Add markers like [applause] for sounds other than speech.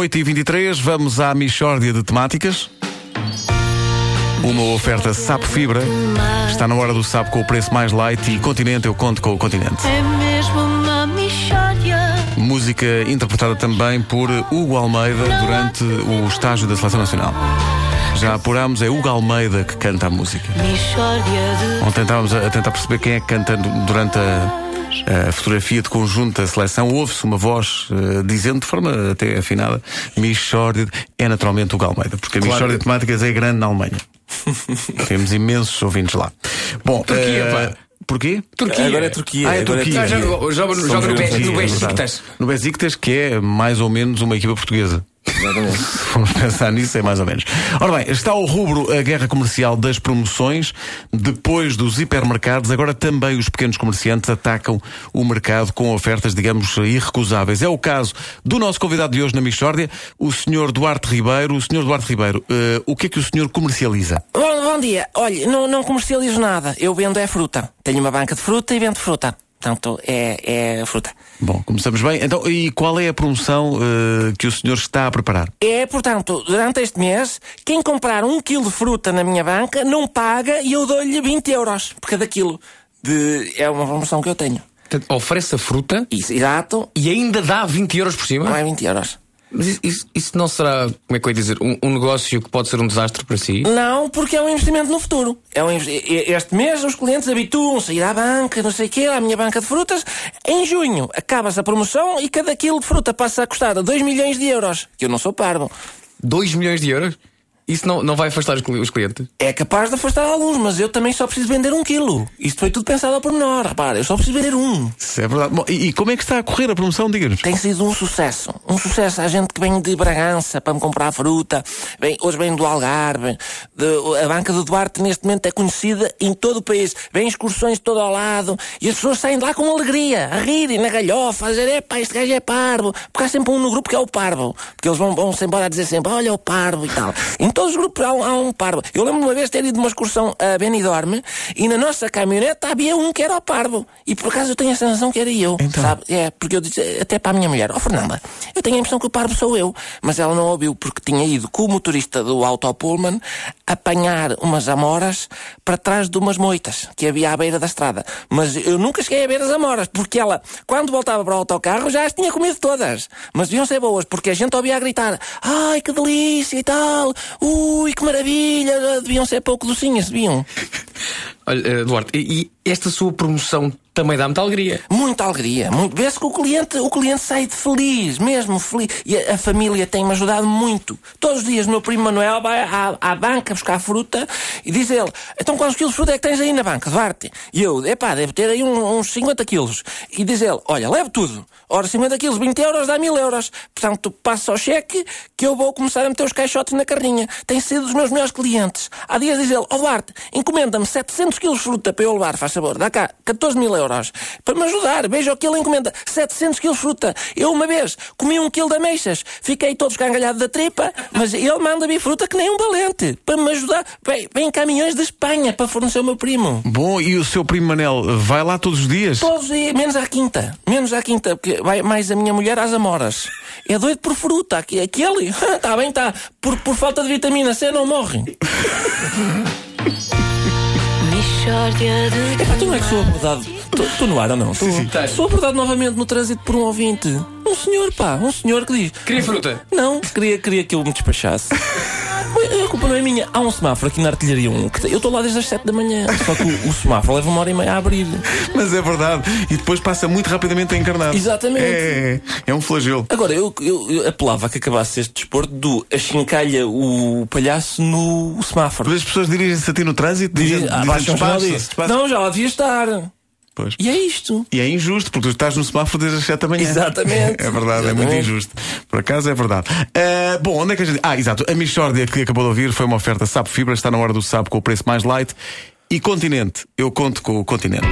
8h23, vamos à Michórdia de Temáticas. Uma oferta Sapo Fibra. Está na hora do Sapo com o preço mais light e Continente eu conto com o Continente. É mesmo uma mixória Música interpretada também por Hugo Almeida durante o estágio da Seleção Nacional. Já apurámos, é Hugo Almeida que canta a música. Ontem estávamos a tentar perceber quem é que canta durante a, a fotografia de conjunto da seleção. Ouve-se uma voz eh, dizendo de forma até afinada Michórdia. É naturalmente o Almeida, porque a Claro. Michórdia de Temáticas é grande na Alemanha. [laughs] Temos imensos ouvintes lá. Bom, Turquia, eh, pá. Porquê? Turquia. Agora é Turquia. Ah, é agora Turquia. Ah, já- joga- joga no Turquia, no é Besiktas. No Besiktas, que é mais ou menos uma equipa portuguesa. Exatamente. [laughs] Se formos pensar nisso, é mais ou menos. Ora bem, está ao rubro a guerra comercial das promoções. Depois dos hipermercados, agora também os pequenos comerciantes atacam o mercado com ofertas, digamos, irrecusáveis. É o caso do nosso convidado de hoje na Michórdia, o Sr. Duarte Ribeiro. O Sr. Duarte Ribeiro, eh, o que é que o senhor comercializa? Bom, bom dia. Olha, não, não comercializo nada. Eu vendo é fruta. Tenho uma banca de fruta e vendo fruta. Portanto, é, é fruta. Bom, começamos bem. Então, e qual é a promoção eh, que o senhor está a preparar? É, portanto, durante este mês, quem comprar um quilo de fruta na minha banca não paga e eu dou-lhe 20 euros por cada quilo. De... É uma promoção que eu tenho. Portanto, oferece a fruta Isso, exato. e ainda dá 20 euros por cima. Não é 20 euros. Mas isso, isso- não será, como é que eu ia dizer, um, um negócio que pode ser um desastre para si? Não, porque é um investimento no futuro. É um Este mês os clientes habituam-se a ir à banca, não sei o quê, à minha banca de frutas. Em junho acaba-se a promoção e cada quilo de fruta passa a custar 2 milhões de euros. Que eu não sou parvo. 2 milhões de euros? Isso não, não vai afastar os, cli- os clientes? É capaz de afastar alguns, mas eu também só preciso vender um quilo. Isto foi tudo pensado ao pormenor, repara, eu só preciso vender um. Isso é verdade. Bom, e, e como é que está a correr a promoção? Diga-nos. Tem sido um sucesso. Um sucesso. Há gente que vem de Bragança para me comprar fruta. Vem, hoje vem do Algarve. De- a banca do Duarte, neste momento, é conhecida em todo o país. Vem excursões de todo ao lado. E as pessoas saem de lá com alegria, a rirem na galhofa, a dizer: epá, este gajo é parvo. Porque há sempre um no grupo que é o parvo. Porque eles vão, vão-se embora a dizer sempre: olha, o parvo e tal. Todos os grupos há um, há um parvo. Eu lembro de uma vez ter ido de uma excursão a Benidorm e na nossa caminhonete havia um que era o parvo. E por acaso eu tenho a sensação que era eu. Então? Sabe? É, porque eu disse até para a minha mulher, ó Fernanda, eu tenho a impressão que o parvo sou eu. Mas ela não ouviu porque tinha ido com o motorista do Autopullman apanhar umas amoras para trás de umas moitas que havia à beira da estrada. Mas eu nunca cheguei a ver as amoras, porque ela, quando voltava para o autocarro, já as tinha comido todas. Mas deviam ser boas, porque a gente ouvia a gritar, ai que delícia e tal, ui que maravilha, deviam ser pouco docinhas, deviam. Olha, eh, Duarte, e, e esta sua promoção também dá muita alegria. Muita alegria, muito. Vê-se que o cliente, o cliente sai de feliz, mesmo feliz. E a, a família tem-me ajudado muito. Todos os dias o meu primo Manuel vai à, à banca buscar fruta e diz ele: Então quantos quilos de fruta é que tens aí na banca, Duarte? E eu, epá, deve ter aí um- uns 50 quilos. E diz ele: Olha, leve tudo. Ora, 50 quilos, 20 euros dá 1000 euros. Portanto, passa ao cheque que eu vou começar a meter os caixotes na carrinha. Tem sido dos meus melhores clientes. Há dias diz ele: Ó Duarte, encomenda-me 700 quilos de fruta para eu levar, faz favor, dá cá 14 mil euros. Para me ajudar, veja o que ele encomenda: 700 quilos de fruta. Eu uma vez comi um quilo de ameixas, fiquei todo escangalhado da tripa, mas ele manda vir fruta que nem um valente. Para me ajudar, vem, vem caminhões de Espanha para fornecer o meu primo. Bom, e o seu primo Manel vai lá todos os dias? Todos os dias, menos à quinta. Menos à quinta, porque vai mais a minha mulher às amoras. É doido por fruta. Aquele, está [laughs] bem, está. Por, por falta de vitamina C não morre. [laughs] De Epá, tu não é que sou abordado. Estou no ar ou não? Tô- Estás. Sou abordado novamente no trânsito por um ouvinte. Um senhor, pá, um senhor que diz. Queria fruta? Não, queria, queria que eu me despachasse. [laughs] A culpa não é minha. Há um semáforo aqui na artilharia 1. Que eu estou lá desde as 7 da manhã. Só que o, o semáforo leva uma hora e meia a abrir. Mas é verdade. E depois passa muito rapidamente a encarnar. Exatamente. É, é um flagelo. Agora, eu, eu, eu apelava que acabasse este desporto do achincalha o palhaço no semáforo. Mas as pessoas dirigem-se a ti no trânsito, dizem, Ah, dizem despacha. Não, já lá devia estar. Pois. E é isto. E é injusto, porque tu estás no semáforo desde as 7 da manhã. Exatamente. [laughs] É verdade, é muito Exatamente. injusto. Por acaso é verdade. Ah, bom, onde é que a gente. Ah, exato. A Michórdia que acabou de ouvir foi uma oferta Sapo Fibra, está na hora do Sapo com o preço mais light. E Continente, eu conto com o Continente.